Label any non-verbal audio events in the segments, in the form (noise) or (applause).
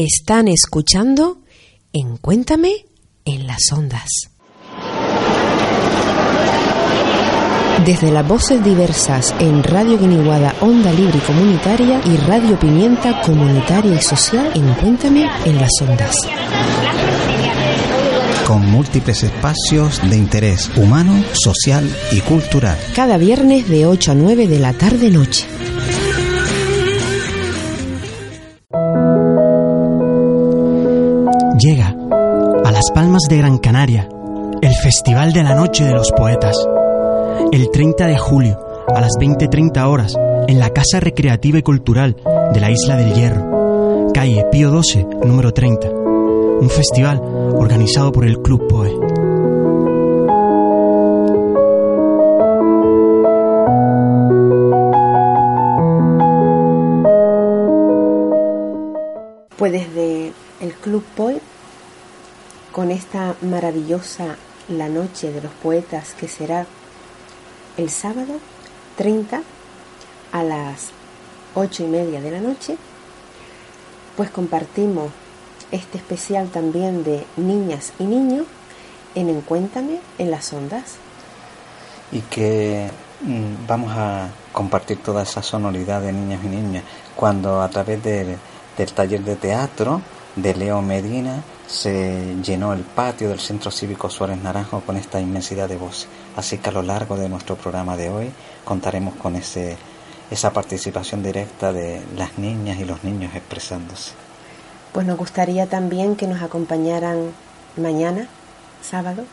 Están escuchando en Cuéntame en las ondas. Desde las voces diversas en Radio Guiniguada Onda Libre y Comunitaria y Radio Pimienta Comunitaria y Social en Cuéntame en las ondas. Con múltiples espacios de interés humano, social y cultural. Cada viernes de 8 a 9 de la tarde-noche. De Gran Canaria el Festival de la Noche de los Poetas. El 30 de julio a las 20.30 horas en la Casa Recreativa y Cultural de la Isla del Hierro, calle Pío 12, número 30. Un festival organizado por el Club POE. Maravillosa La Noche de los Poetas que será el sábado 30 a las 8 y media de la noche, pues compartimos este especial también de niñas y niños en Encuéntame en las ondas. Y que mm, vamos a compartir toda esa sonoridad de niños y niñas cuando a través del, del taller de teatro de Leo Medina se llenó el patio del Centro Cívico Suárez Naranjo con esta inmensidad de voces. Así que a lo largo de nuestro programa de hoy contaremos con ese, esa participación directa de las niñas y los niños expresándose. Pues nos gustaría también que nos acompañaran mañana, sábado,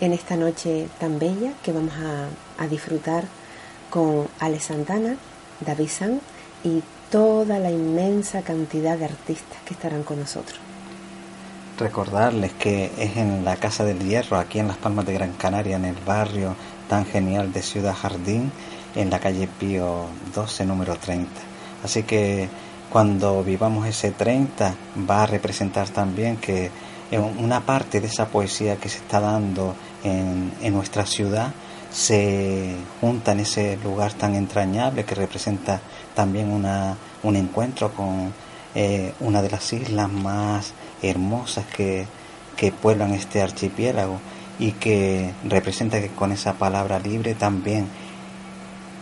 en esta noche tan bella que vamos a, a disfrutar con Ale Santana, David San y toda la inmensa cantidad de artistas que estarán con nosotros. Recordarles que es en la Casa del Hierro, aquí en Las Palmas de Gran Canaria, en el barrio tan genial de Ciudad Jardín, en la calle Pío 12, número 30. Así que cuando vivamos ese 30 va a representar también que una parte de esa poesía que se está dando en, en nuestra ciudad se junta en ese lugar tan entrañable que representa también una, un encuentro con eh, una de las islas más hermosas que, que pueblan este archipiélago y que representa que con esa palabra libre también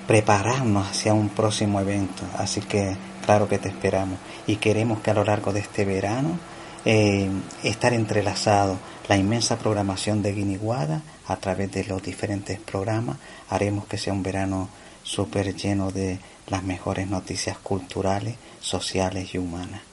prepararnos hacia un próximo evento. Así que claro que te esperamos y queremos que a lo largo de este verano eh, estar entrelazado la inmensa programación de Guiniguada a través de los diferentes programas. Haremos que sea un verano súper lleno de las mejores noticias culturales, sociales y humanas.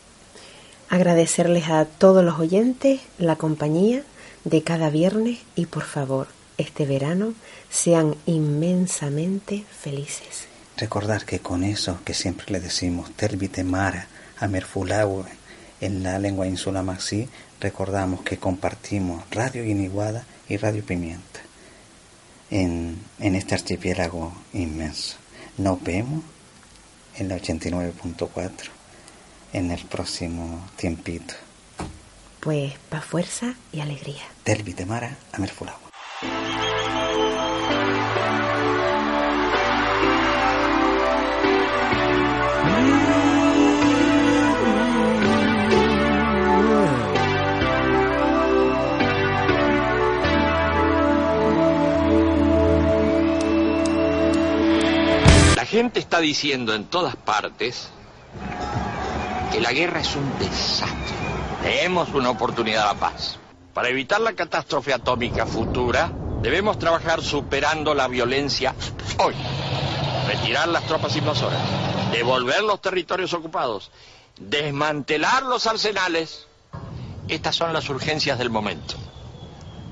Agradecerles a todos los oyentes la compañía de cada viernes y por favor, este verano sean inmensamente felices. Recordar que con eso que siempre le decimos, Terbite Mara, en la lengua insula maxi, recordamos que compartimos Radio Guiniguada y Radio Pimienta en, en este archipiélago inmenso. Nos vemos en la 89.4 en el próximo tiempito. Pues pa' fuerza y alegría. Del Vitemara a Merfulagua. La gente está diciendo en todas partes que la guerra es un desastre. Demos una oportunidad a paz. Para evitar la catástrofe atómica futura, debemos trabajar superando la violencia hoy. Retirar las tropas invasoras, devolver los territorios ocupados, desmantelar los arsenales. Estas son las urgencias del momento.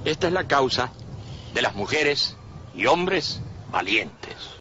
Esta es la causa de las mujeres y hombres valientes.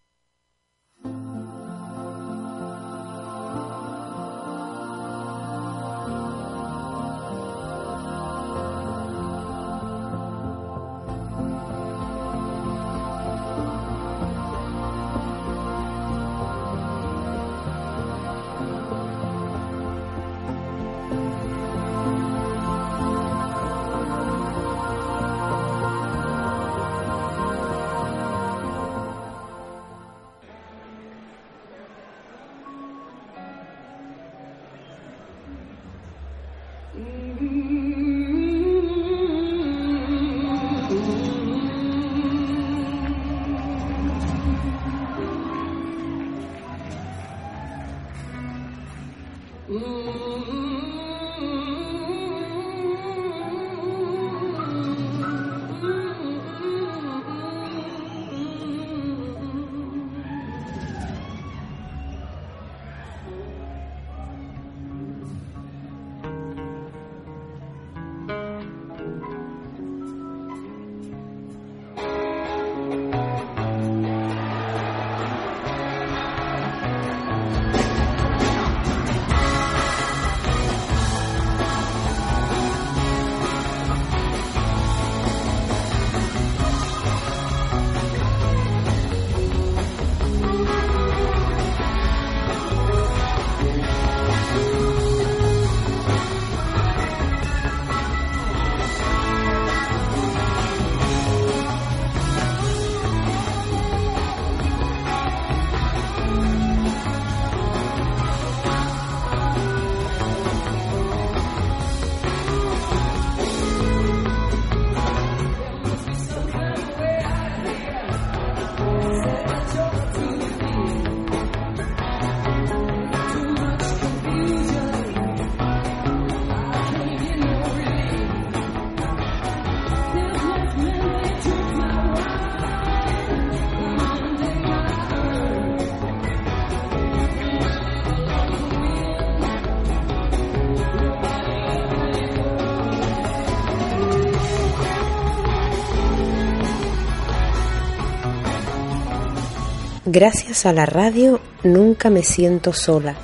Gracias a la radio nunca me siento sola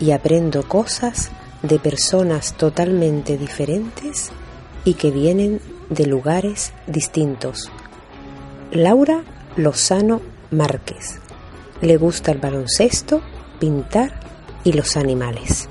y aprendo cosas de personas totalmente diferentes y que vienen de lugares distintos. Laura Lozano Márquez. Le gusta el baloncesto, pintar y los animales.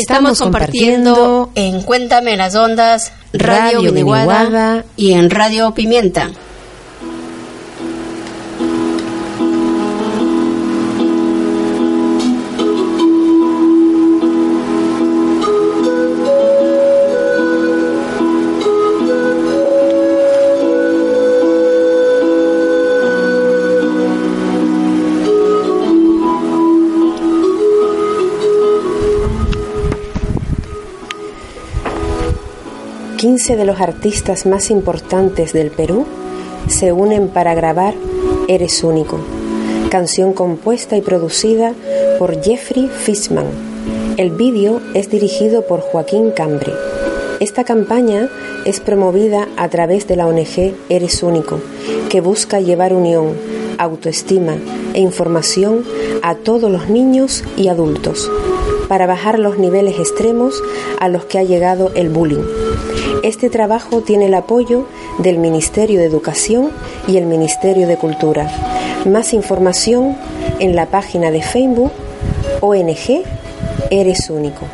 Estamos compartiendo en Cuéntame las Ondas, Radio, Radio y en Radio Pimienta. 15 de los artistas más importantes del Perú se unen para grabar Eres único, canción compuesta y producida por Jeffrey Fishman. El vídeo es dirigido por Joaquín Cambre. Esta campaña es promovida a través de la ONG Eres Único, que busca llevar unión, autoestima e información a todos los niños y adultos para bajar los niveles extremos a los que ha llegado el bullying. Este trabajo tiene el apoyo del Ministerio de Educación y el Ministerio de Cultura. Más información en la página de Facebook ONG Eres Único.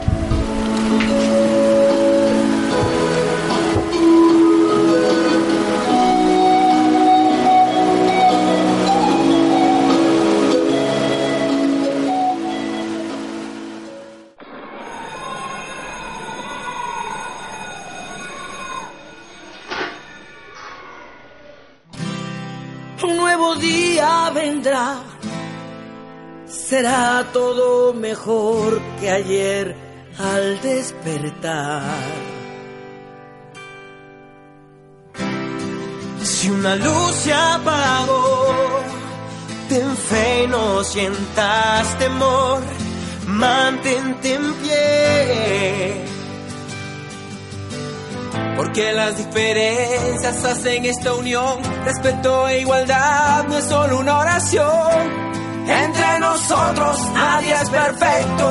Será todo mejor que ayer al despertar. Si una luz se apagó, ten fe y no sientas temor, mantente en pie. Porque las diferencias hacen esta unión, respeto e igualdad no es solo una oración entre nosotros nadie es perfecto.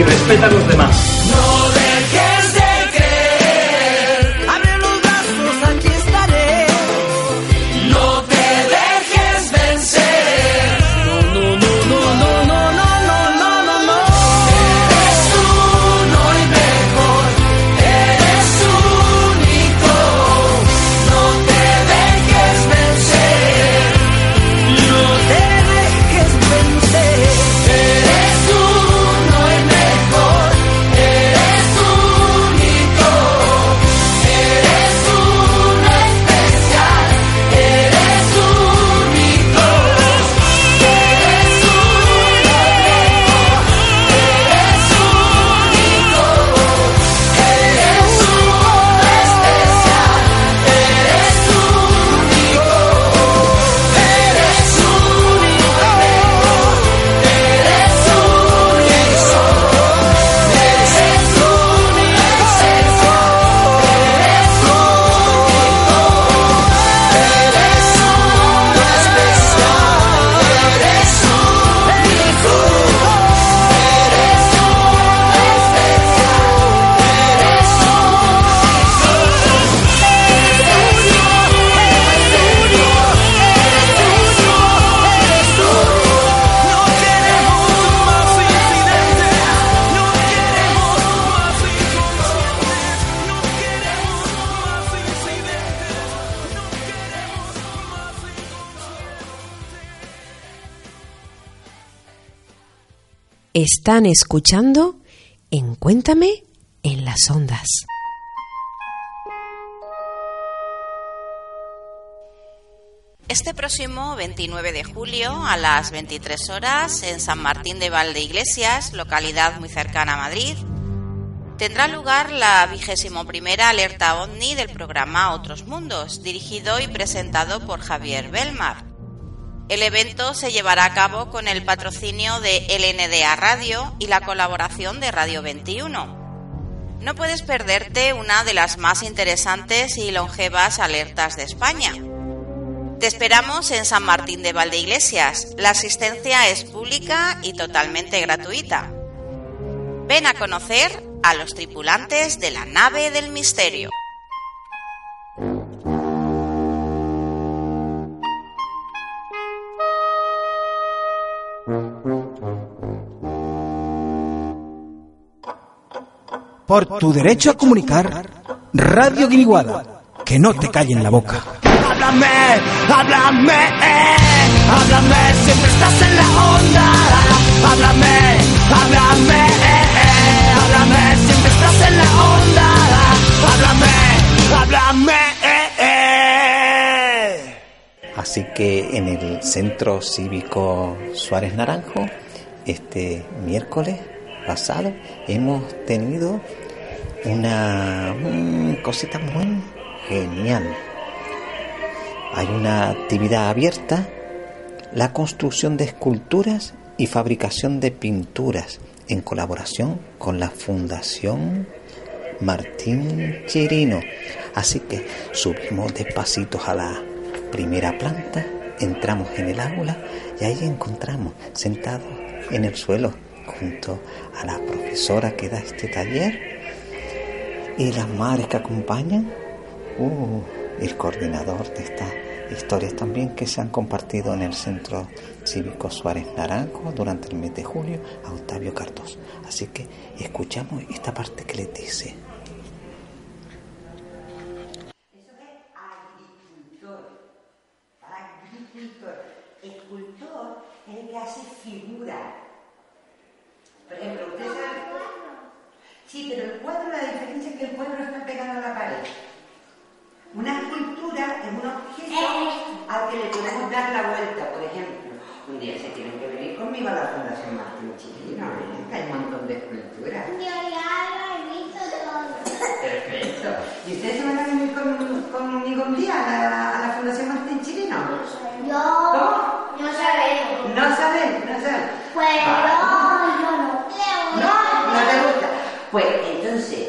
Y respeta a los demás. Están escuchando en Cuéntame en las ondas. Este próximo 29 de julio a las 23 horas en San Martín de Valdeiglesias, localidad muy cercana a Madrid, tendrá lugar la vigésimo primera alerta OVNI del programa Otros Mundos, dirigido y presentado por Javier Belmar. El evento se llevará a cabo con el patrocinio de LNDA Radio y la colaboración de Radio 21. No puedes perderte una de las más interesantes y longevas alertas de España. Te esperamos en San Martín de Valdeiglesias. La asistencia es pública y totalmente gratuita. Ven a conocer a los tripulantes de la nave del misterio. Por tu derecho a comunicar, Radio Guiniguada, que no te callen la boca háblame, háblame, eh, háblame, siempre estás en la onda. Háblame, háblame, eh, eh, háblame, siempre estás en la onda. Háblame, háblame, Así que en el Centro Cívico Suárez Naranjo, este miércoles pasado, hemos tenido una cosita muy genial hay una actividad abierta, la construcción de esculturas y fabricación de pinturas en colaboración con la Fundación Martín Chirino. Así que subimos despacito a la primera planta, entramos en el aula y ahí encontramos sentado en el suelo junto a la profesora que da este taller y las madres que acompañan. Uh, el coordinador de estas historias también que se han compartido en el Centro Cívico Suárez Naranjo durante el mes de julio a Octavio Cardoso. Así que escuchamos esta parte que le dice. Eso es agricultor. Agricultor. Escultor es el que hace figura. Por ejemplo, usted sabe. Sí, pero el cuadro, la diferencia es que el cuadro está pegado a la pared. Una escultura es un objeto al que le podemos dar la vuelta, por ejemplo. Un día se tienen que venir conmigo a la Fundación Martín Chilino, ¿eh? hay un montón de esculturas. Yo ya lo he visto todo. Perfecto. ¿Y ustedes se van a venir conmigo un día a la, a la Fundación Martín Chilino? Yo. ¿Cómo? No sabemos. ¿No saben? ¿No saben? Pues yo Pues entonces...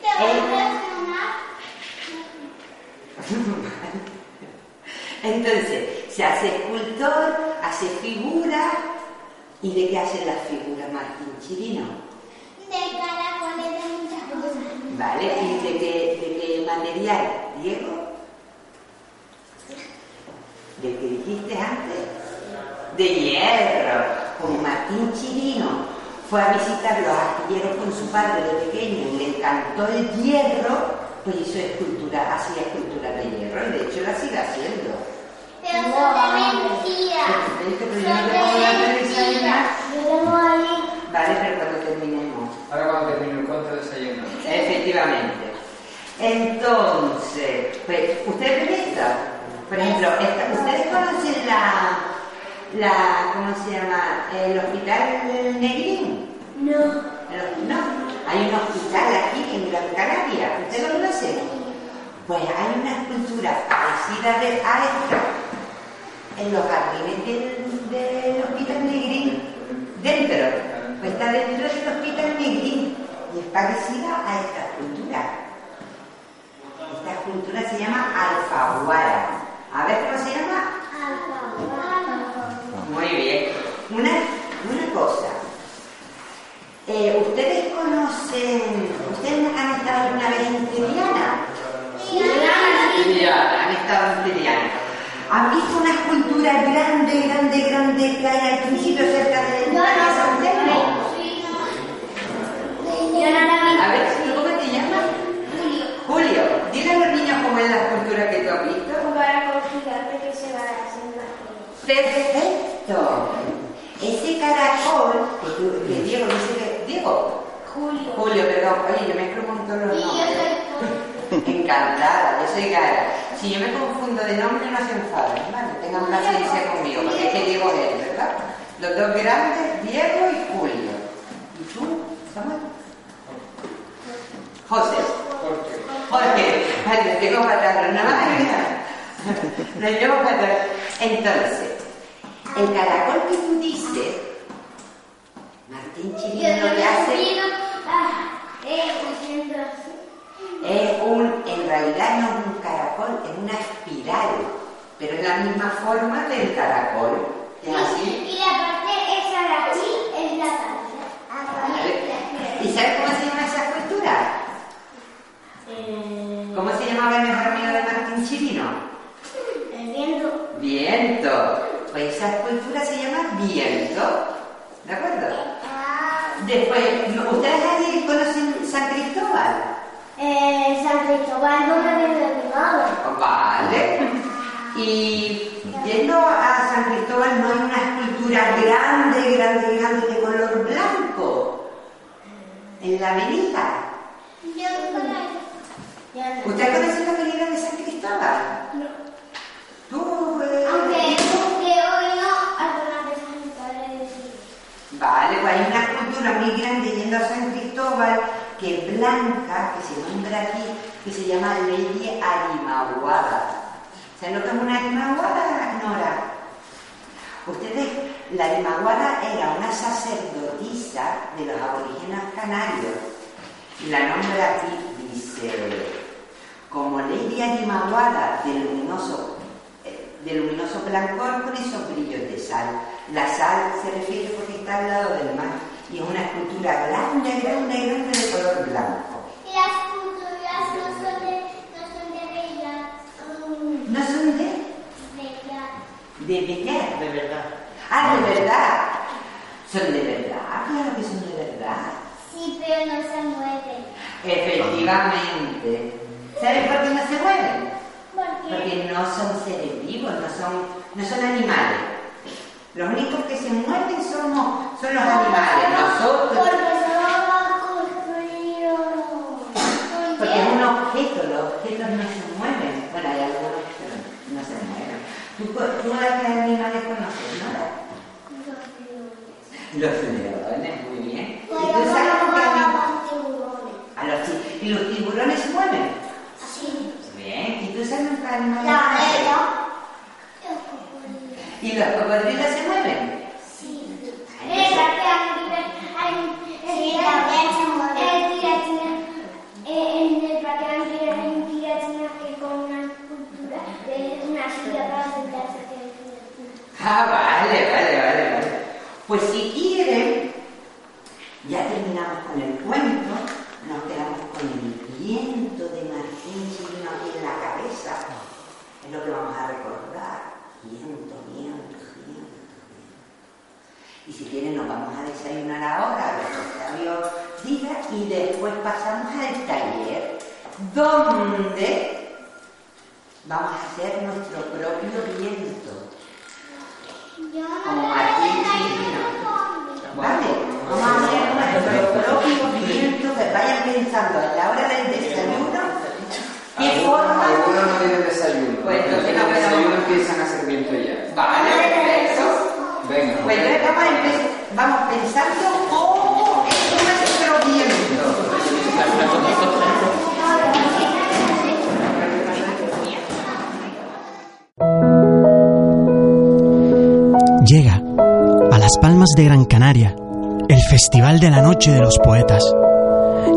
¿Te gusta? Entonces, se hace escultor, hace figura. ¿Y de qué hace la figura Martín Chirino? De caracoles de muchas cosas. Vale, ¿y de qué, de qué material, Diego? ¿De qué dijiste antes? De hierro, como Martín Chirino fue a visitar los astilleros con su padre de pequeño y le encantó el hierro, pues hizo escultura, hacía escultura de hierro y de hecho la sigue haciendo. Pero son de mentira. Pero yo no puedo dar. Vale, pero cuando terminemos. Ahora cuando termine el cuento desayuno. Efectivamente. Entonces, pues, ¿ustedes ven esto? Por ejemplo, esta, ¿ustedes conocen la, la, ¿cómo se llama? El hospital Negrín. No. No, hay un hospital aquí en Gran Canaria. ¿Ustedes lo conocen? Pues hay una escultura parecida de, a esta en los jardines del, del hospital Negrín. Dentro. Pues está dentro del hospital Negrín. Y es parecida a esta escultura. Esta escultura se llama Alfaguara. A ver cómo se llama. Muy bien. Una, una cosa. Eh, ¿Ustedes conocen, ustedes han estado alguna vez en Triana? Han estado en Triana. ¿Han visto una escultura grande, grande, grande que hay al principio cerca de la de San Telmo? A ver, ¿tú ¿cómo te llamas? Julio. Dile a los niños cómo es la escultura que tú has visto. que se va a hacer Perfecto. Ese caracol que tú, que Diego, dice que. Julio. Julio, perdón. Oye, yo un montón los nombres. (laughs) Encantada, yo soy Gara. Si yo me confundo de nombre, no se enfaden, ¿vale? Tengan paciencia conmigo, porque es que Diego es él, ¿verdad? Los dos grandes, Diego y Julio. ¿Y tú, Samuel? José. Jorge. Vale, tengo fatal, no más Lo llevo fatal. Entonces, el caracol que tú dices, Martín Chirino lo que hace es un, en realidad no es un caracol, es una espiral, pero es la misma forma del caracol. ¿Es así? Y la parte esa de aquí es la cabeza. ¿Y sabes cómo se llama esa escultura? ¿Cómo se llamaba el mejor amigo de Martín Chirino? El viento. Viento. Pues esa escultura se llama Viento. ¿De acuerdo? Después, ¿ustedes allí conocen San Cristóbal? Eh, San Cristóbal no me de Vale. Y yendo a San Cristóbal no hay una escultura grande, grande, grande de color blanco en la avenida. Yo no. ¿Usted conoce la avenida de San Cristóbal? No. Tú, eh, Aunque, aunque hoy no, algunas veces mi padre. Vale, pues hay una escultura muy grande yendo a San Cristóbal que es blanca, que se nombra aquí, que se llama Lady Arimaguada. ¿Saben lo que es una Arimaguada, Nora? Ustedes, la Arimaguada era una sacerdotisa de los aborígenes canarios. La nombra aquí, dice, como Lady Arimaguada de luminoso, eh, de luminoso blancor con esos brillos de sal. La sal se refiere porque está al lado del mar y una escultura grande, grande, grande de color blanco. Y las culturas no son de, no son de bellas, ¿No son de? bellas. De Bellar. De verdad. Ah, de verdad. Son de verdad, claro que son de verdad. Sí, pero no se mueven. Efectivamente. ¿Sabes por qué no se mueven? Porque Porque no son seres vivos, no son, no son animales. Los únicos que se mueven somos, son los animales, nosotros. Porque es un objeto, los objetos no se mueven. Bueno, hay algunos que no, no se mueven. ¿Tú, tú a qué animales conoces, no? Los leones, muy bien. ¿Y tú sabes? A los ti- ¿Y los tiburones se mueven? Sí. Bien. ¿Y tú sabes conoces? bella. ¿Y los cocodrilos se mueven? Sí. Mueve. En el Anguila hay un tiratina que con una escultura de una silla para sentarse. Ah, vale, vale, vale, vale. Pues si quieren, ya terminamos con el cuento, nos quedamos con el viento de Martín Chirino aquí en la cabeza. Es lo que vamos a recordar. Viento, viento, viento, viento. Y si quieren nos vamos a desayunar ahora, lo que Octavio diga, y después pasamos al taller, donde vamos a hacer nuestro propio viento como Martín Chirino. ¿Vale? Vamos a hacer nuestro propio viento que vayan pensando a la hora del desayuno qué forma. Algunos no tienen desayuno. Pues entonces no desayuno empiezan a hacer viento ya. Vale. Vamos, vamos pensando cómo es nuestro viento. Llega a Las Palmas de Gran Canaria el Festival de la Noche de los Poetas.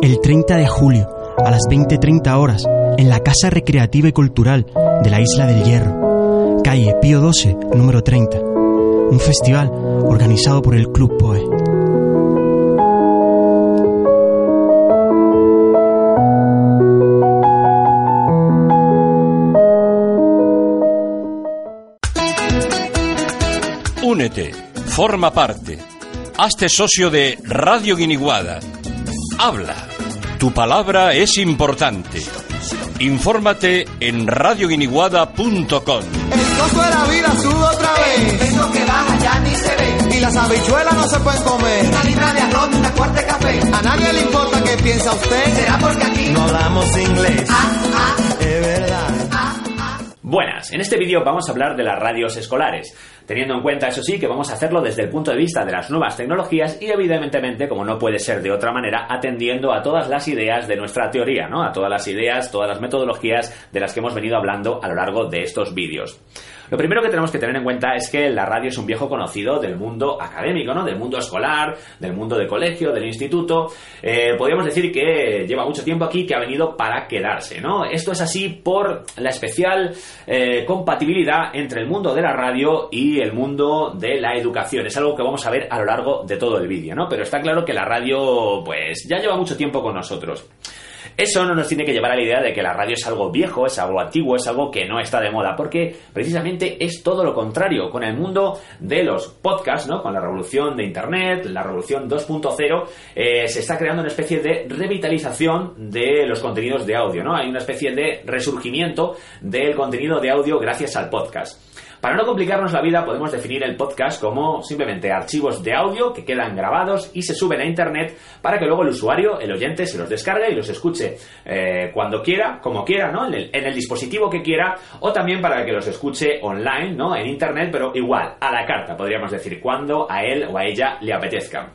El 30 de julio a las 20.30 horas en la Casa Recreativa y Cultural de la Isla del Hierro, calle Pío 12, número 30. Un festival organizado por el Club Poe. Únete, forma parte, hazte socio de Radio Guiniguada. Habla, tu palabra es importante. Infórmate en radioguiniguada.com. El costo de la vida sube otra vez. Eso que baja ya ni se ve. Y las habichuelas no se pueden comer. Una libra de arroz, una cuarta de café. A nadie le importa qué piensa usted. Será porque aquí no hablamos inglés. Ah, ah. Es verdad. Buenas, en este vídeo vamos a hablar de las radios escolares, teniendo en cuenta, eso sí, que vamos a hacerlo desde el punto de vista de las nuevas tecnologías y evidentemente, como no puede ser de otra manera, atendiendo a todas las ideas de nuestra teoría, ¿no? A todas las ideas, todas las metodologías de las que hemos venido hablando a lo largo de estos vídeos. Lo primero que tenemos que tener en cuenta es que la radio es un viejo conocido del mundo académico, ¿no? Del mundo escolar, del mundo de colegio, del instituto. Eh, podríamos decir que lleva mucho tiempo aquí, que ha venido para quedarse, ¿no? Esto es así por la especial eh, compatibilidad entre el mundo de la radio y el mundo de la educación. Es algo que vamos a ver a lo largo de todo el vídeo, ¿no? Pero está claro que la radio, pues, ya lleva mucho tiempo con nosotros. Eso no nos tiene que llevar a la idea de que la radio es algo viejo, es algo antiguo, es algo que no está de moda, porque precisamente es todo lo contrario. Con el mundo de los podcasts, ¿no? con la revolución de Internet, la revolución 2.0, eh, se está creando una especie de revitalización de los contenidos de audio. ¿no? Hay una especie de resurgimiento del contenido de audio gracias al podcast. Para no complicarnos la vida, podemos definir el podcast como simplemente archivos de audio que quedan grabados y se suben a internet para que luego el usuario, el oyente, se los descargue y los escuche eh, cuando quiera, como quiera, ¿no? En el, en el, dispositivo que quiera, o también para que los escuche online, ¿no? En internet, pero igual, a la carta, podríamos decir, cuando a él o a ella le apetezca.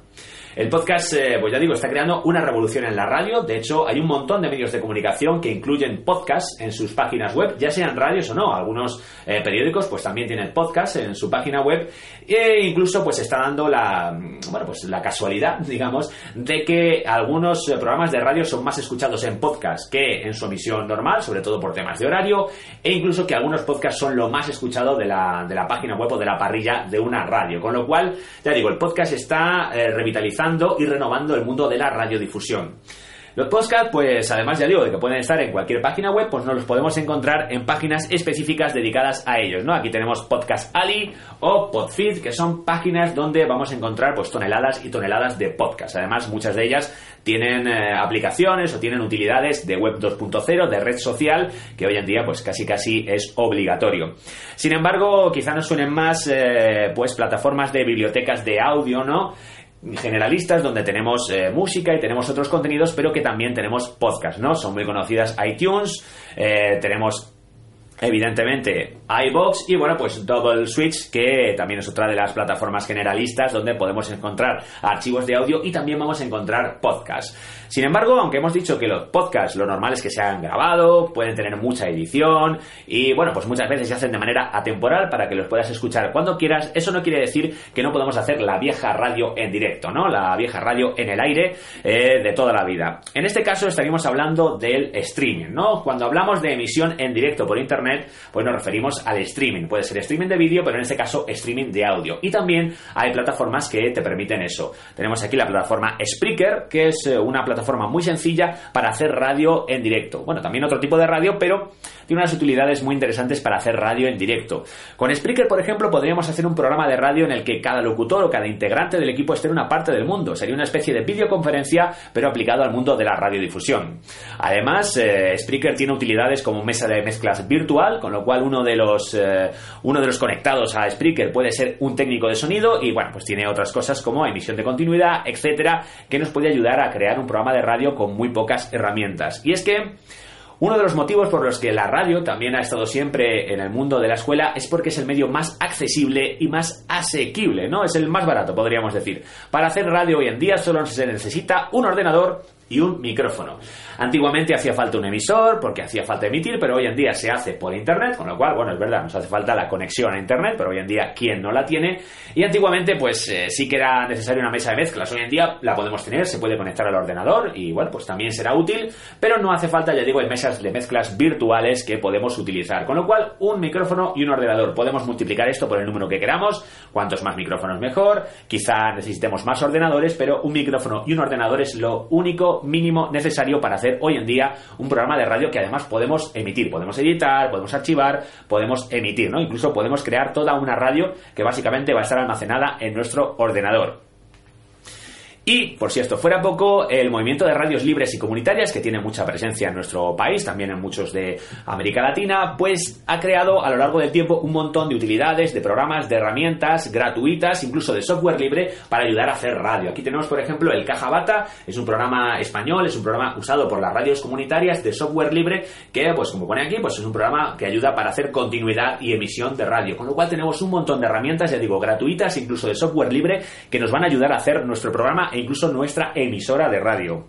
El podcast, eh, pues ya digo, está creando una revolución en la radio. De hecho, hay un montón de medios de comunicación que incluyen podcasts en sus páginas web, ya sean radios o no. Algunos eh, periódicos, pues también tienen podcasts en su página web. E incluso, pues está dando la, bueno, pues la casualidad, (laughs) digamos, de que algunos eh, programas de radio son más escuchados en podcast que en su emisión normal, sobre todo por temas de horario, e incluso que algunos podcasts son lo más escuchado de la, de la página web o de la parrilla de una radio. Con lo cual, ya digo, el podcast está revitalizando y renovando el mundo de la radiodifusión. Los podcasts, pues además ya digo de que pueden estar en cualquier página web, pues nos los podemos encontrar en páginas específicas dedicadas a ellos, ¿no? Aquí tenemos Podcast Ali o Podfeed, que son páginas donde vamos a encontrar pues toneladas y toneladas de podcasts. Además, muchas de ellas tienen eh, aplicaciones o tienen utilidades de web 2.0, de red social, que hoy en día pues casi casi es obligatorio. Sin embargo, quizá nos suenen más eh, pues plataformas de bibliotecas de audio, ¿no? Generalistas donde tenemos eh, música y tenemos otros contenidos, pero que también tenemos podcast, ¿no? Son muy conocidas iTunes, eh, tenemos evidentemente iBox y bueno pues Double Switch que también es otra de las plataformas generalistas donde podemos encontrar archivos de audio y también vamos a encontrar podcasts. Sin embargo, aunque hemos dicho que los podcasts lo normal es que se hagan grabado, pueden tener mucha edición y bueno, pues muchas veces se hacen de manera atemporal para que los puedas escuchar cuando quieras, eso no quiere decir que no podemos hacer la vieja radio en directo, ¿no? La vieja radio en el aire eh, de toda la vida. En este caso estaríamos hablando del streaming, ¿no? Cuando hablamos de emisión en directo por internet, pues nos referimos al streaming. Puede ser streaming de vídeo, pero en este caso streaming de audio. Y también hay plataformas que te permiten eso. Tenemos aquí la plataforma Spreaker, que es eh, una plataforma forma muy sencilla para hacer radio en directo. Bueno, también otro tipo de radio, pero tiene unas utilidades muy interesantes para hacer radio en directo. Con Spreaker, por ejemplo, podríamos hacer un programa de radio en el que cada locutor o cada integrante del equipo esté en una parte del mundo. Sería una especie de videoconferencia, pero aplicado al mundo de la radiodifusión. Además, eh, Spreaker tiene utilidades como mesa de mezclas virtual, con lo cual uno de los eh, uno de los conectados a Spreaker puede ser un técnico de sonido y bueno, pues tiene otras cosas como emisión de continuidad, etcétera, que nos puede ayudar a crear un programa de radio con muy pocas herramientas. Y es que uno de los motivos por los que la radio también ha estado siempre en el mundo de la escuela es porque es el medio más accesible y más asequible, ¿no? Es el más barato, podríamos decir. Para hacer radio hoy en día solo se necesita un ordenador y un micrófono. Antiguamente hacía falta un emisor porque hacía falta emitir, pero hoy en día se hace por internet, con lo cual, bueno, es verdad, nos hace falta la conexión a internet, pero hoy en día, ¿quién no la tiene? Y antiguamente, pues eh, sí que era necesaria una mesa de mezclas. Hoy en día la podemos tener, se puede conectar al ordenador y, bueno, pues también será útil, pero no hace falta, ya digo, hay mesas de mezclas virtuales que podemos utilizar. Con lo cual, un micrófono y un ordenador. Podemos multiplicar esto por el número que queramos, cuantos más micrófonos mejor, quizá necesitemos más ordenadores, pero un micrófono y un ordenador es lo único mínimo necesario para hacer hoy en día un programa de radio que además podemos emitir, podemos editar, podemos archivar, podemos emitir, ¿no? Incluso podemos crear toda una radio que básicamente va a estar almacenada en nuestro ordenador. Y, por si esto fuera poco, el movimiento de radios libres y comunitarias, que tiene mucha presencia en nuestro país, también en muchos de América Latina, pues ha creado a lo largo del tiempo un montón de utilidades, de programas, de herramientas gratuitas, incluso de software libre para ayudar a hacer radio. Aquí tenemos, por ejemplo, el Caja Bata, es un programa español, es un programa usado por las radios comunitarias de software libre, que, pues como pone aquí, pues es un programa que ayuda para hacer continuidad y emisión de radio. Con lo cual tenemos un montón de herramientas, ya digo, gratuitas, incluso de software libre, que nos van a ayudar a hacer nuestro programa e incluso nuestra emisora de radio.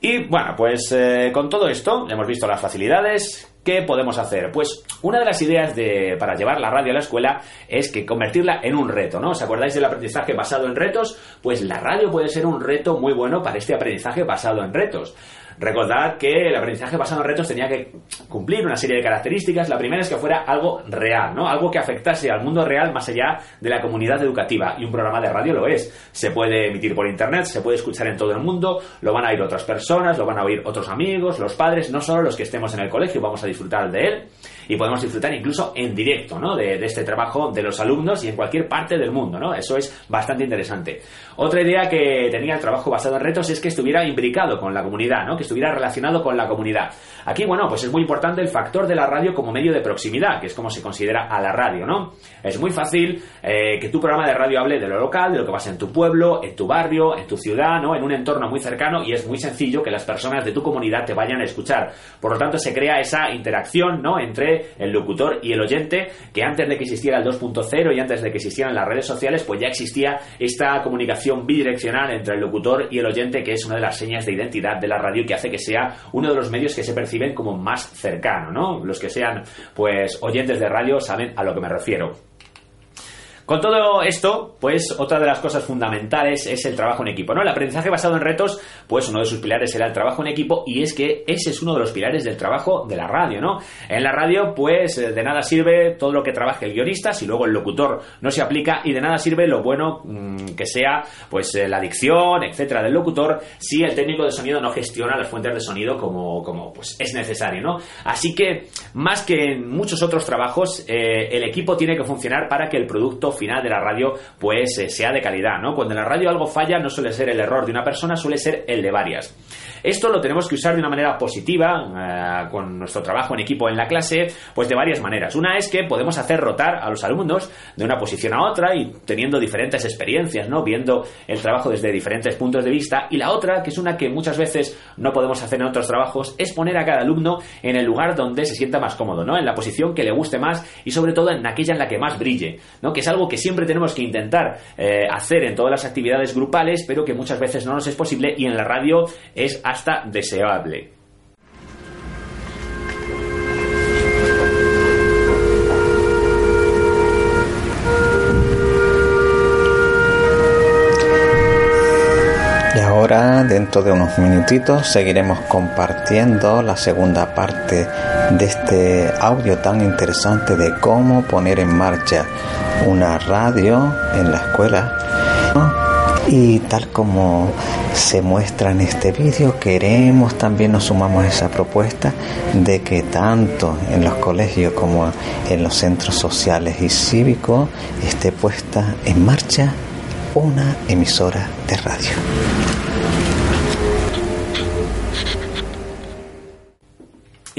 Y bueno, pues eh, con todo esto hemos visto las facilidades. ¿Qué podemos hacer? Pues una de las ideas de, para llevar la radio a la escuela es que convertirla en un reto, ¿no? ¿Os acordáis del aprendizaje basado en retos? Pues la radio puede ser un reto muy bueno para este aprendizaje basado en retos. Recordad que el aprendizaje basado en retos tenía que cumplir una serie de características. La primera es que fuera algo real, ¿no? Algo que afectase al mundo real más allá de la comunidad educativa. Y un programa de radio lo es. Se puede emitir por internet, se puede escuchar en todo el mundo, lo van a oír otras personas, lo van a oír otros amigos, los padres, no solo los que estemos en el colegio, vamos a disfrutar de él y podemos disfrutar incluso en directo, ¿no? De, este trabajo de los alumnos y en cualquier parte del mundo, ¿no? Eso es bastante interesante. Otra idea que tenía el trabajo basado en retos es que estuviera imbricado con la comunidad, ¿no? Que estuviera relacionado con la comunidad. Aquí, bueno, pues es muy importante el factor de la radio como medio de proximidad, que es como se considera a la radio, ¿no? Es muy fácil eh, que tu programa de radio hable de lo local, de lo que pasa en tu pueblo, en tu barrio, en tu ciudad, ¿no? En un entorno muy cercano y es muy sencillo que las personas de tu comunidad te vayan a escuchar. Por lo tanto, se crea esa interacción, ¿no? Entre el locutor y el oyente, que antes de que existiera el 2.0 y antes de que existieran las redes sociales, pues ya existía esta comunicación bidireccional entre el locutor y el oyente, que es una de las señas de identidad de la radio que hace que sea uno de los medios que se perciben como más cercano, ¿no? Los que sean, pues, oyentes de radio saben a lo que me refiero. Con todo esto, pues otra de las cosas fundamentales es el trabajo en equipo, ¿no? El aprendizaje basado en retos, pues uno de sus pilares era el trabajo en equipo y es que ese es uno de los pilares del trabajo de la radio, ¿no? En la radio, pues de nada sirve todo lo que trabaje el guionista si luego el locutor no se aplica y de nada sirve lo bueno mmm, que sea, pues eh, la dicción, etcétera, del locutor si el técnico de sonido no gestiona las fuentes de sonido como, como pues es necesario, ¿no? Así que, más que en muchos otros trabajos, eh, el equipo tiene que funcionar para que el producto final de la radio pues eh, sea de calidad, ¿no? Cuando en la radio algo falla no suele ser el error de una persona, suele ser el de varias. Esto lo tenemos que usar de una manera positiva eh, con nuestro trabajo en equipo en la clase, pues de varias maneras. Una es que podemos hacer rotar a los alumnos de una posición a otra y teniendo diferentes experiencias, ¿no? Viendo el trabajo desde diferentes puntos de vista. Y la otra, que es una que muchas veces no podemos hacer en otros trabajos, es poner a cada alumno en el lugar donde se sienta más cómodo, ¿no? En la posición que le guste más y sobre todo en aquella en la que más brille, ¿no? Que es algo que siempre tenemos que intentar eh, hacer en todas las actividades grupales, pero que muchas veces no nos es posible y en la radio es hasta deseable. Dentro de unos minutitos, seguiremos compartiendo la segunda parte de este audio tan interesante de cómo poner en marcha una radio en la escuela. Y tal como se muestra en este vídeo, queremos también nos sumamos a esa propuesta de que tanto en los colegios como en los centros sociales y cívicos esté puesta en marcha una emisora de radio.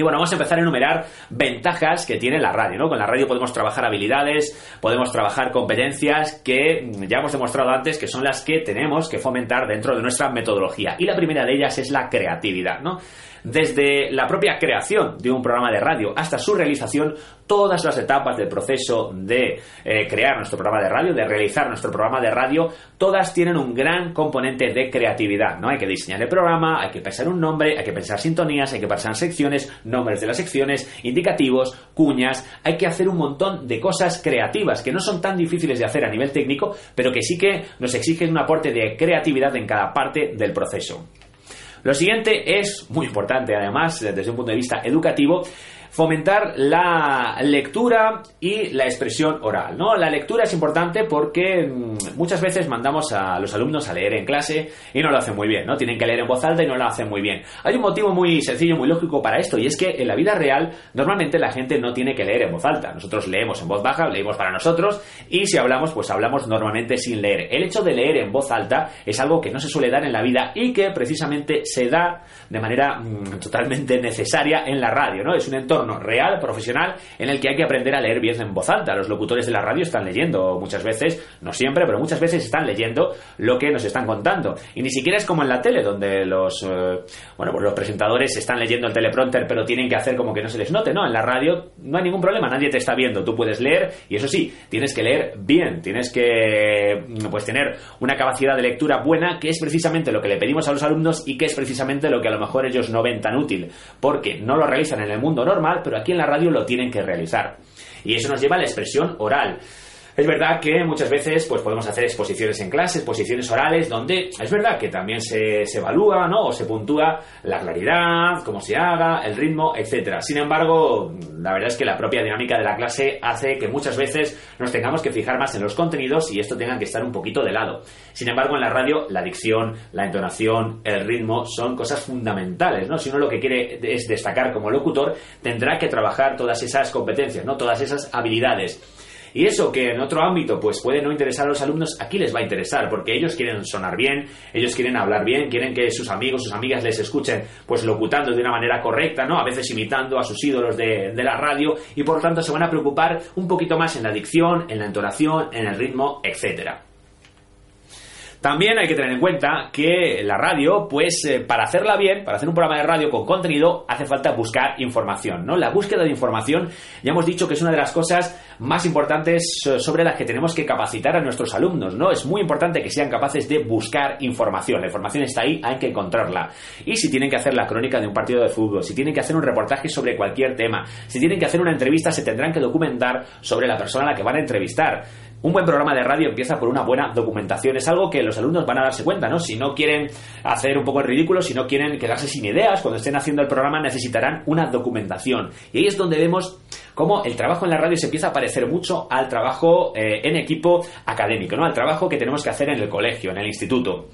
Y bueno, vamos a empezar a enumerar ventajas que tiene la radio, ¿no? Con la radio podemos trabajar habilidades, podemos trabajar competencias que ya hemos demostrado antes que son las que tenemos que fomentar dentro de nuestra metodología. Y la primera de ellas es la creatividad, ¿no? Desde la propia creación de un programa de radio hasta su realización, todas las etapas del proceso de eh, crear nuestro programa de radio, de realizar nuestro programa de radio, todas tienen un gran componente de creatividad, ¿no? Hay que diseñar el programa, hay que pensar un nombre, hay que pensar sintonías, hay que pensar secciones, nombres de las secciones, indicativos, cuñas, hay que hacer un montón de cosas creativas que no son tan difíciles de hacer a nivel técnico, pero que sí que nos exigen un aporte de creatividad en cada parte del proceso. Lo siguiente es muy importante, además, desde un punto de vista educativo, fomentar la lectura y la expresión oral, ¿no? La lectura es importante porque mm, muchas veces mandamos a los alumnos a leer en clase y no lo hacen muy bien, ¿no? Tienen que leer en voz alta y no lo hacen muy bien. Hay un motivo muy sencillo, muy lógico para esto y es que en la vida real normalmente la gente no tiene que leer en voz alta. Nosotros leemos en voz baja, leemos para nosotros y si hablamos, pues hablamos normalmente sin leer. El hecho de leer en voz alta es algo que no se suele dar en la vida y que precisamente se da de manera mm, totalmente necesaria en la radio, ¿no? Es un entorno real, profesional, en el que hay que aprender a leer bien en voz alta. Los locutores de la radio están leyendo muchas veces, no siempre, pero muchas veces están leyendo lo que nos están contando. Y ni siquiera es como en la tele, donde los, eh, bueno, pues los presentadores están leyendo el teleprompter, pero tienen que hacer como que no se les note, ¿no? En la radio no hay ningún problema, nadie te está viendo, tú puedes leer y eso sí, tienes que leer bien, tienes que pues tener una capacidad de lectura buena, que es precisamente lo que le pedimos a los alumnos y que es precisamente lo que a lo mejor ellos no ven tan útil, porque no lo realizan en el mundo normal, pero aquí en la radio lo tienen que realizar. Y eso nos lleva a la expresión oral. Es verdad que muchas veces pues podemos hacer exposiciones en clase, exposiciones orales, donde es verdad que también se, se evalúa ¿no? o se puntúa la claridad, cómo se haga, el ritmo, etcétera. Sin embargo, la verdad es que la propia dinámica de la clase hace que muchas veces nos tengamos que fijar más en los contenidos y esto tenga que estar un poquito de lado. Sin embargo, en la radio, la dicción, la entonación, el ritmo son cosas fundamentales, ¿no? Si uno lo que quiere es destacar como locutor, tendrá que trabajar todas esas competencias, ¿no? Todas esas habilidades. Y eso que en otro ámbito pues puede no interesar a los alumnos, aquí les va a interesar porque ellos quieren sonar bien, ellos quieren hablar bien, quieren que sus amigos, sus amigas les escuchen pues locutando de una manera correcta, ¿no? A veces imitando a sus ídolos de, de la radio y por tanto se van a preocupar un poquito más en la dicción, en la entonación, en el ritmo, etcétera. También hay que tener en cuenta que la radio, pues eh, para hacerla bien, para hacer un programa de radio con contenido, hace falta buscar información, ¿no? La búsqueda de información, ya hemos dicho que es una de las cosas más importantes eh, sobre las que tenemos que capacitar a nuestros alumnos, ¿no? Es muy importante que sean capaces de buscar información. La información está ahí, hay que encontrarla. Y si tienen que hacer la crónica de un partido de fútbol, si tienen que hacer un reportaje sobre cualquier tema, si tienen que hacer una entrevista, se tendrán que documentar sobre la persona a la que van a entrevistar. Un buen programa de radio empieza por una buena documentación. Es algo que los alumnos van a darse cuenta, ¿no? Si no quieren hacer un poco el ridículo, si no quieren quedarse sin ideas, cuando estén haciendo el programa necesitarán una documentación. Y ahí es donde vemos cómo el trabajo en la radio se empieza a parecer mucho al trabajo eh, en equipo académico, ¿no? Al trabajo que tenemos que hacer en el colegio, en el instituto.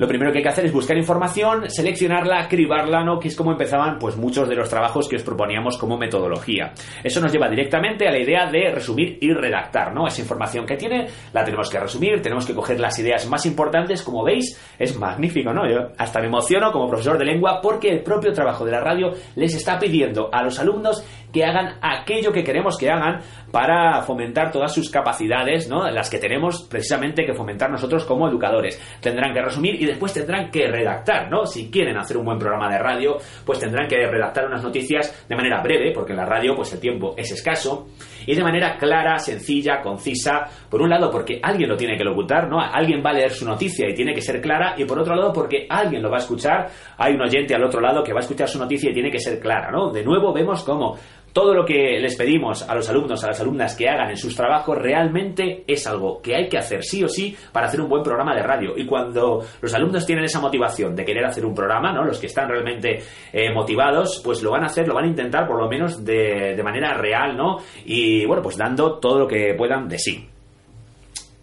Lo primero que hay que hacer es buscar información, seleccionarla, cribarla, ¿no? Que es como empezaban pues muchos de los trabajos que os proponíamos como metodología. Eso nos lleva directamente a la idea de resumir y redactar, ¿no? Esa información que tiene la tenemos que resumir, tenemos que coger las ideas más importantes, como veis, es magnífico, ¿no? Yo hasta me emociono como profesor de lengua porque el propio trabajo de la radio les está pidiendo a los alumnos que hagan aquello que queremos que hagan para fomentar todas sus capacidades, ¿no? Las que tenemos precisamente que fomentar nosotros como educadores. Tendrán que resumir y después tendrán que redactar, ¿no? Si quieren hacer un buen programa de radio, pues tendrán que redactar unas noticias de manera breve, porque en la radio pues el tiempo es escaso, y de manera clara, sencilla, concisa, por un lado porque alguien lo tiene que locutar, ¿no? Alguien va a leer su noticia y tiene que ser clara, y por otro lado porque alguien lo va a escuchar, hay un oyente al otro lado que va a escuchar su noticia y tiene que ser clara, ¿no? De nuevo vemos cómo todo lo que les pedimos a los alumnos, a las alumnas que hagan en sus trabajos realmente es algo que hay que hacer sí o sí para hacer un buen programa de radio. Y cuando los alumnos tienen esa motivación de querer hacer un programa, ¿no? Los que están realmente eh, motivados, pues lo van a hacer, lo van a intentar por lo menos de, de manera real, ¿no? Y bueno, pues dando todo lo que puedan de sí.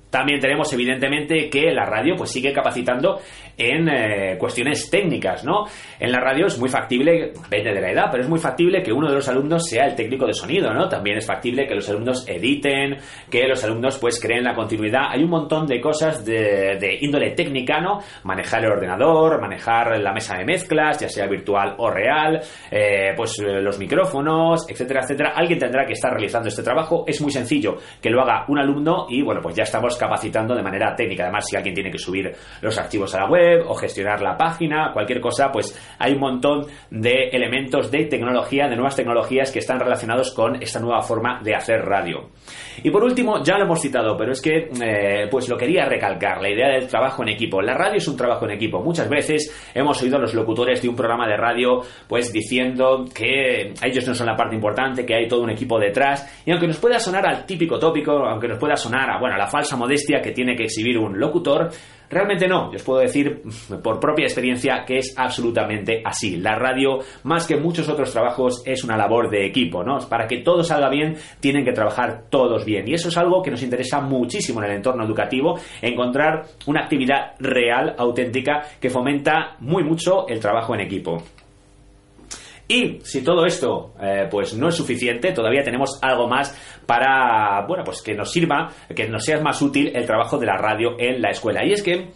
También tenemos evidentemente que la radio pues sigue capacitando en eh, cuestiones técnicas, ¿no? En la radio es muy factible, depende de la edad, pero es muy factible que uno de los alumnos sea el técnico de sonido, ¿no? También es factible que los alumnos editen, que los alumnos pues creen la continuidad. Hay un montón de cosas de, índole técnica, ¿no? Manejar el ordenador, manejar la mesa de mezclas, ya sea virtual o real, eh, pues los micrófonos, etcétera, etcétera. Alguien tendrá que estar realizando este trabajo. Es muy sencillo que lo haga un alumno y bueno, pues ya estamos capacitando de manera técnica. Además, si alguien tiene que subir los archivos a la web o gestionar la página, cualquier cosa, pues hay un montón de elementos de tecnología, de nuevas tecnologías que están relacionados con esta nueva forma de hacer radio. Y por último, ya lo hemos citado, pero es que eh, pues lo quería recalcar, la idea del trabajo en equipo. La radio es un trabajo en equipo. Muchas veces hemos oído a los locutores de un programa de radio pues diciendo que ellos no son la parte importante, que hay todo un equipo detrás. Y aunque nos pueda sonar al típico tópico, aunque nos pueda sonar a, bueno, a la falsa modestia que tiene que exhibir un locutor, Realmente no, yo os puedo decir por propia experiencia que es absolutamente así. La radio, más que muchos otros trabajos, es una labor de equipo, ¿no? Para que todo salga bien, tienen que trabajar todos bien. Y eso es algo que nos interesa muchísimo en el entorno educativo, encontrar una actividad real, auténtica, que fomenta muy mucho el trabajo en equipo. Y si todo esto eh, pues no es suficiente, todavía tenemos algo más para, bueno, pues que nos sirva, que nos sea más útil el trabajo de la radio en la escuela. Y es que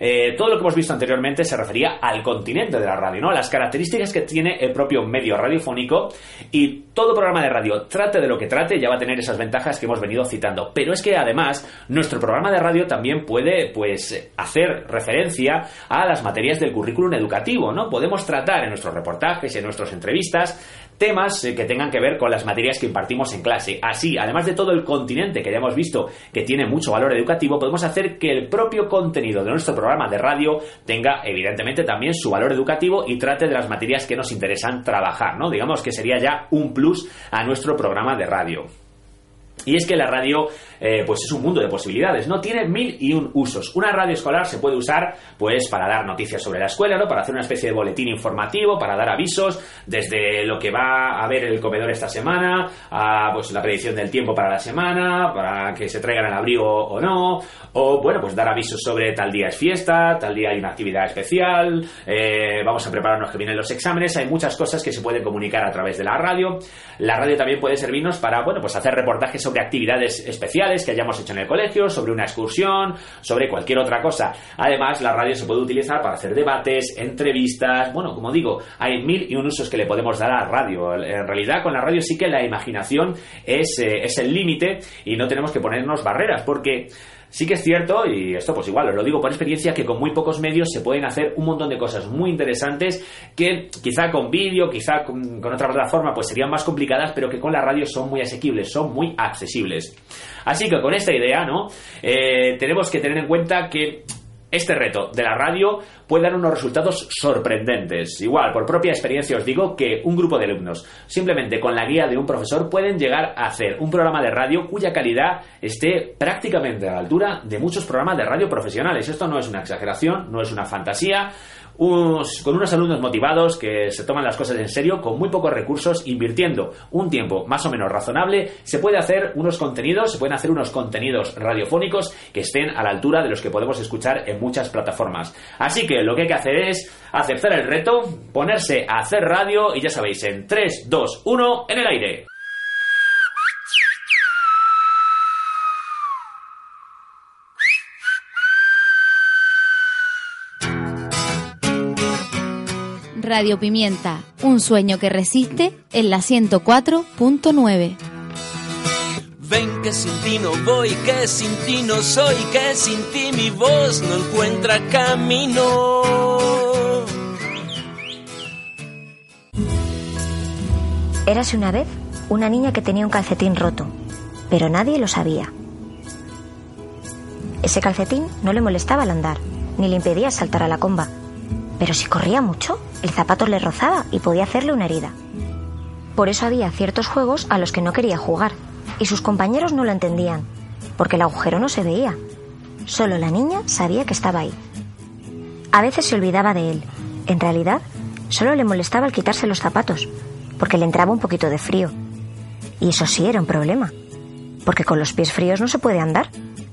eh, todo lo que hemos visto anteriormente se refería al continente de la radio, ¿no? A las características que tiene el propio medio radiofónico y todo programa de radio, trate de lo que trate, ya va a tener esas ventajas que hemos venido citando. Pero es que además, nuestro programa de radio también puede, pues, hacer referencia a las materias del currículum educativo, ¿no? Podemos tratar en nuestros reportajes en nuestras entrevistas temas eh, que tengan que ver con las materias que impartimos en clase. Así, además de todo el continente que ya hemos visto que tiene mucho valor educativo, podemos hacer que el propio contenido de nuestro programa de radio tenga evidentemente también su valor educativo y trate de las materias que nos interesan trabajar, ¿no? Digamos que sería ya un plus a nuestro programa de radio. Y es que la radio, eh, pues es un mundo de posibilidades, ¿no? Tiene mil y un usos. Una radio escolar se puede usar, pues, para dar noticias sobre la escuela, ¿no? Para hacer una especie de boletín informativo, para dar avisos, desde lo que va a haber el comedor esta semana, a, pues, la predicción del tiempo para la semana, para que se traigan el abrigo o no, o, bueno, pues dar avisos sobre tal día es fiesta, tal día hay una actividad especial, eh, vamos a prepararnos que vienen los exámenes, hay muchas cosas que se pueden comunicar a través de la radio. La radio también puede servirnos para, bueno, pues hacer reportajes sobre actividades especiales que hayamos hecho en el colegio, sobre una excursión, sobre cualquier otra cosa. Además, la radio se puede utilizar para hacer debates, entrevistas, bueno, como digo, hay mil y un usos que le podemos dar a la radio. En realidad, con la radio sí que la imaginación es, eh, es el límite y no tenemos que ponernos barreras, porque Sí que es cierto, y esto pues igual os lo digo por experiencia, que con muy pocos medios se pueden hacer un montón de cosas muy interesantes que quizá con vídeo, quizá con, otra plataforma pues serían más complicadas, pero que con la radio son muy asequibles, son muy accesibles. Así que con esta idea, ¿no? Eh, tenemos que tener en cuenta que este reto de la radio puede dar unos resultados sorprendentes. Igual, por propia experiencia os digo que un grupo de alumnos, simplemente con la guía de un profesor, pueden llegar a hacer un programa de radio cuya calidad esté prácticamente a la altura de muchos programas de radio profesionales. Esto no es una exageración, no es una fantasía con unos alumnos motivados que se toman las cosas en serio, con muy pocos recursos, invirtiendo un tiempo más o menos razonable, se puede hacer unos contenidos, se pueden hacer unos contenidos radiofónicos que estén a la altura de los que podemos escuchar en muchas plataformas. Así que lo que hay que hacer es aceptar el reto, ponerse a hacer radio y ya sabéis, en 3, 2, 1, en el aire. Radio Pimienta, un sueño que resiste en la 104.9. Ven que sin ti no voy, que sin ti no soy, que sin ti mi voz no encuentra camino. Érase una vez una niña que tenía un calcetín roto, pero nadie lo sabía. Ese calcetín no le molestaba al andar, ni le impedía saltar a la comba, pero si corría mucho, el zapato le rozaba y podía hacerle una herida. Por eso había ciertos juegos a los que no quería jugar, y sus compañeros no lo entendían, porque el agujero no se veía. Solo la niña sabía que estaba ahí. A veces se olvidaba de él. En realidad, solo le molestaba el quitarse los zapatos, porque le entraba un poquito de frío. Y eso sí era un problema, porque con los pies fríos no se puede andar,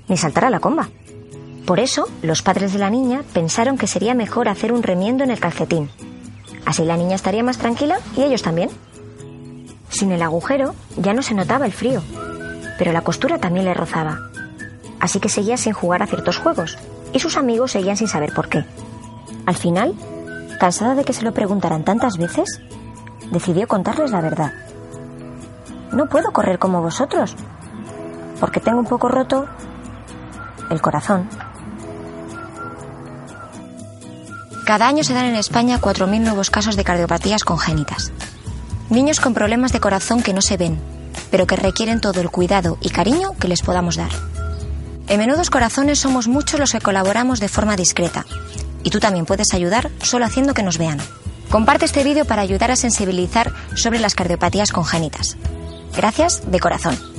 ni saltar a la comba. Por eso, los padres de la niña pensaron que sería mejor hacer un remiendo en el calcetín. Así la niña estaría más tranquila y ellos también. Sin el agujero ya no se notaba el frío, pero la costura también le rozaba. Así que seguía sin jugar a ciertos juegos y sus amigos seguían sin saber por qué. Al final, cansada de que se lo preguntaran tantas veces, decidió contarles la verdad. No puedo correr como vosotros, porque tengo un poco roto el corazón. Cada año se dan en España 4.000 nuevos casos de cardiopatías congénitas. Niños con problemas de corazón que no se ven, pero que requieren todo el cuidado y cariño que les podamos dar. En Menudos Corazones somos muchos los que colaboramos de forma discreta, y tú también puedes ayudar solo haciendo que nos vean. Comparte este vídeo para ayudar a sensibilizar sobre las cardiopatías congénitas. Gracias de corazón.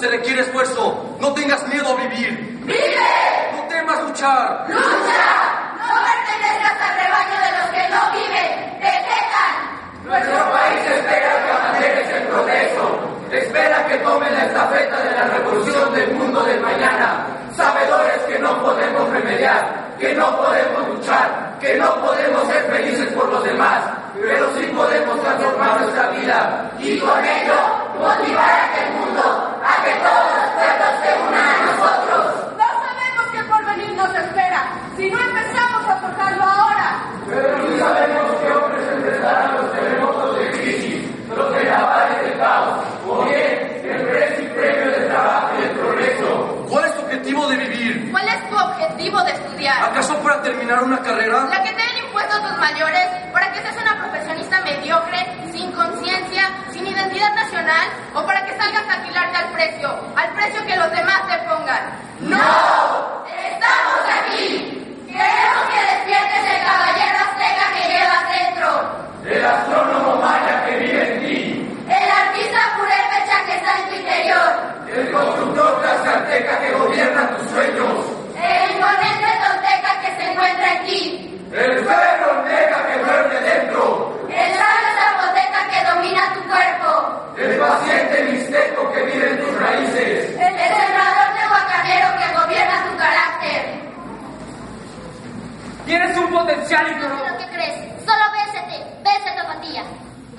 se requiere esfuerzo. No tengas miedo. ya ignoró. ¿Lo crees? Solo Matías.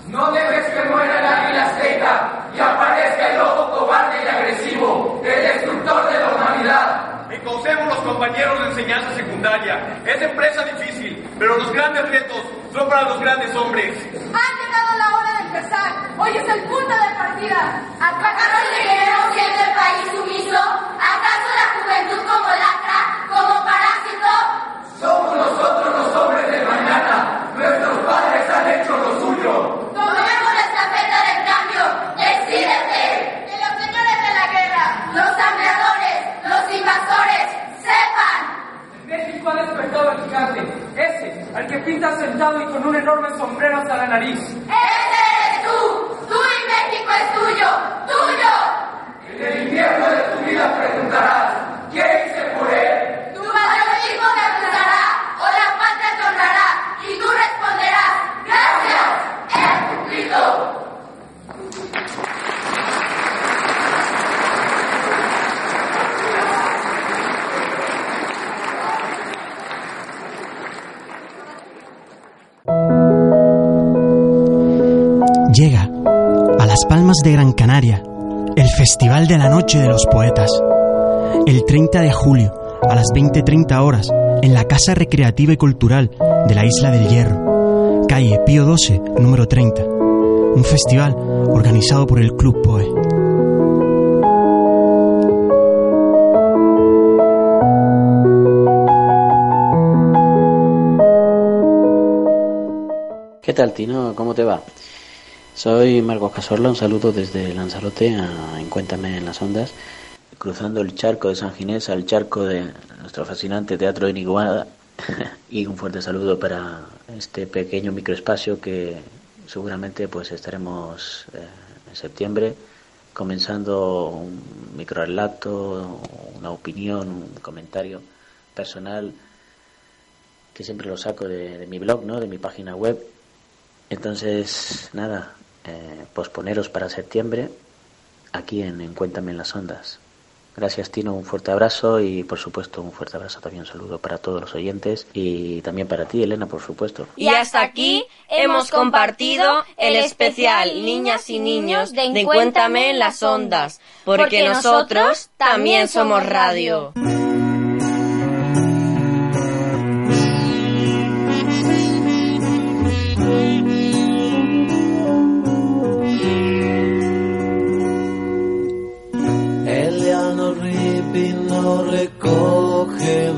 No debes que muera el águila azteca y aparezca el lobo cobarde y agresivo, el destructor de la humanidad. Me concebo los compañeros de enseñanza secundaria. Es empresa difícil, pero los grandes retos son para los grandes hombres. ¡Ha llegado la hora de empezar! ¡Hoy es el punto de partida! ¿Acaso seguiremos siendo el este país sumiso? ¿Acaso la juventud como la sentado y con un enorme sombrero hasta la nariz. Llega a Las Palmas de Gran Canaria el Festival de la Noche de los Poetas. El 30 de julio, a las 20.30 horas, en la Casa Recreativa y Cultural de la Isla del Hierro, calle Pío 12, número 30. Un festival organizado por el Club Poe. ¿Qué tal, Tino? ¿Cómo te va? Soy Marcos Casorla, un saludo desde Lanzarote a Encuéntame en las Ondas, cruzando el charco de San Ginés al charco de nuestro fascinante Teatro de Iniguada (laughs) y un fuerte saludo para este pequeño microespacio que seguramente pues estaremos eh, en septiembre comenzando un microrelato, una opinión, un comentario personal que siempre lo saco de, de mi blog, ¿no? de mi página web. Entonces, nada, eh, posponeros para septiembre aquí en, en Cuéntame en las Ondas. Gracias Tino, un fuerte abrazo y por supuesto un fuerte abrazo también, un saludo para todos los oyentes y también para ti Elena, por supuesto. Y hasta aquí hemos compartido el especial Niñas y Niños de Encuéntame en las Ondas, porque nosotros también somos radio.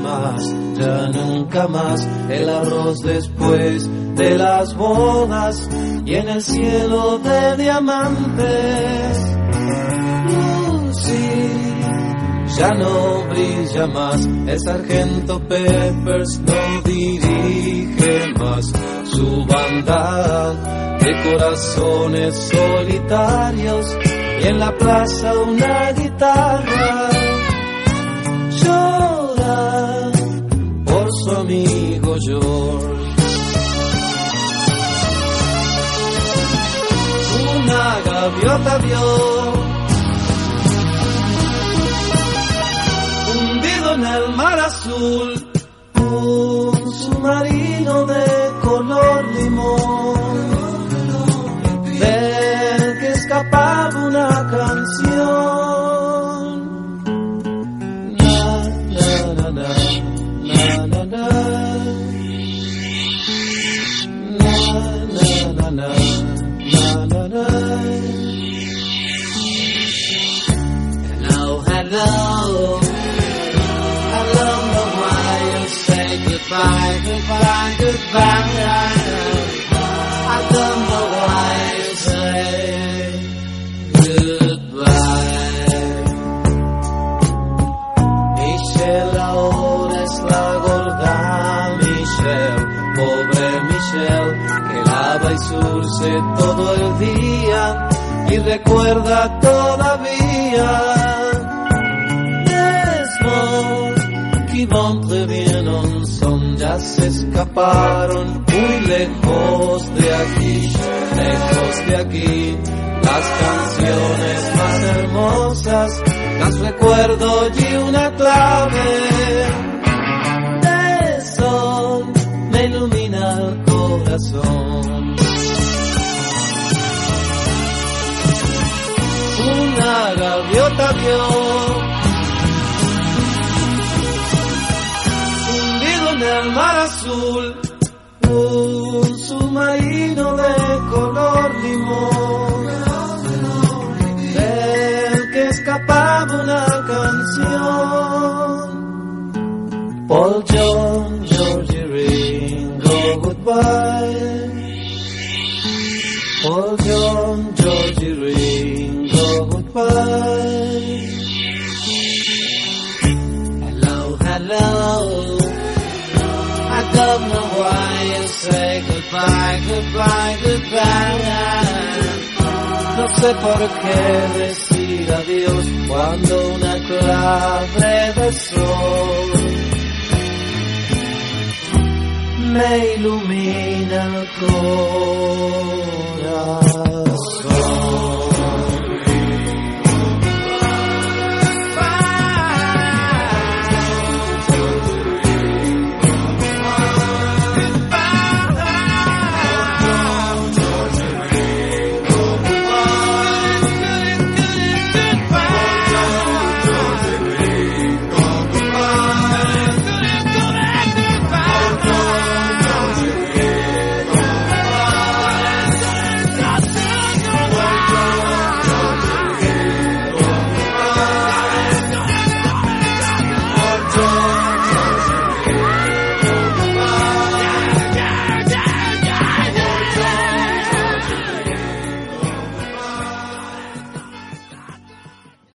Más, ya nunca más. El arroz después de las bodas y en el cielo de diamantes. Lucy ya no brilla más, el sargento Peppers no dirige más su banda de corazones solitarios y en la plaza una guitarra amigo George. Una gaviota vio hundido en el mar azul Say goodbye. Michelle ahora es la gorda Michelle, pobre Michelle, que lava y surce todo el día y recuerda todavía. Escaparon muy lejos de aquí, lejos de aquí. Las canciones más hermosas las recuerdo y una clave de sol me ilumina el corazón. Una gaviota vio en el mar azul un submarino de color limón. Del que escapaba una canción. Paul John Georgie Ringo goodbye. Paul John Georgie Ringo goodbye don't know why you say goodbye, goodbye, goodbye. No sé por qué decir adiós cuando una clave de sol me ilumina el corazón.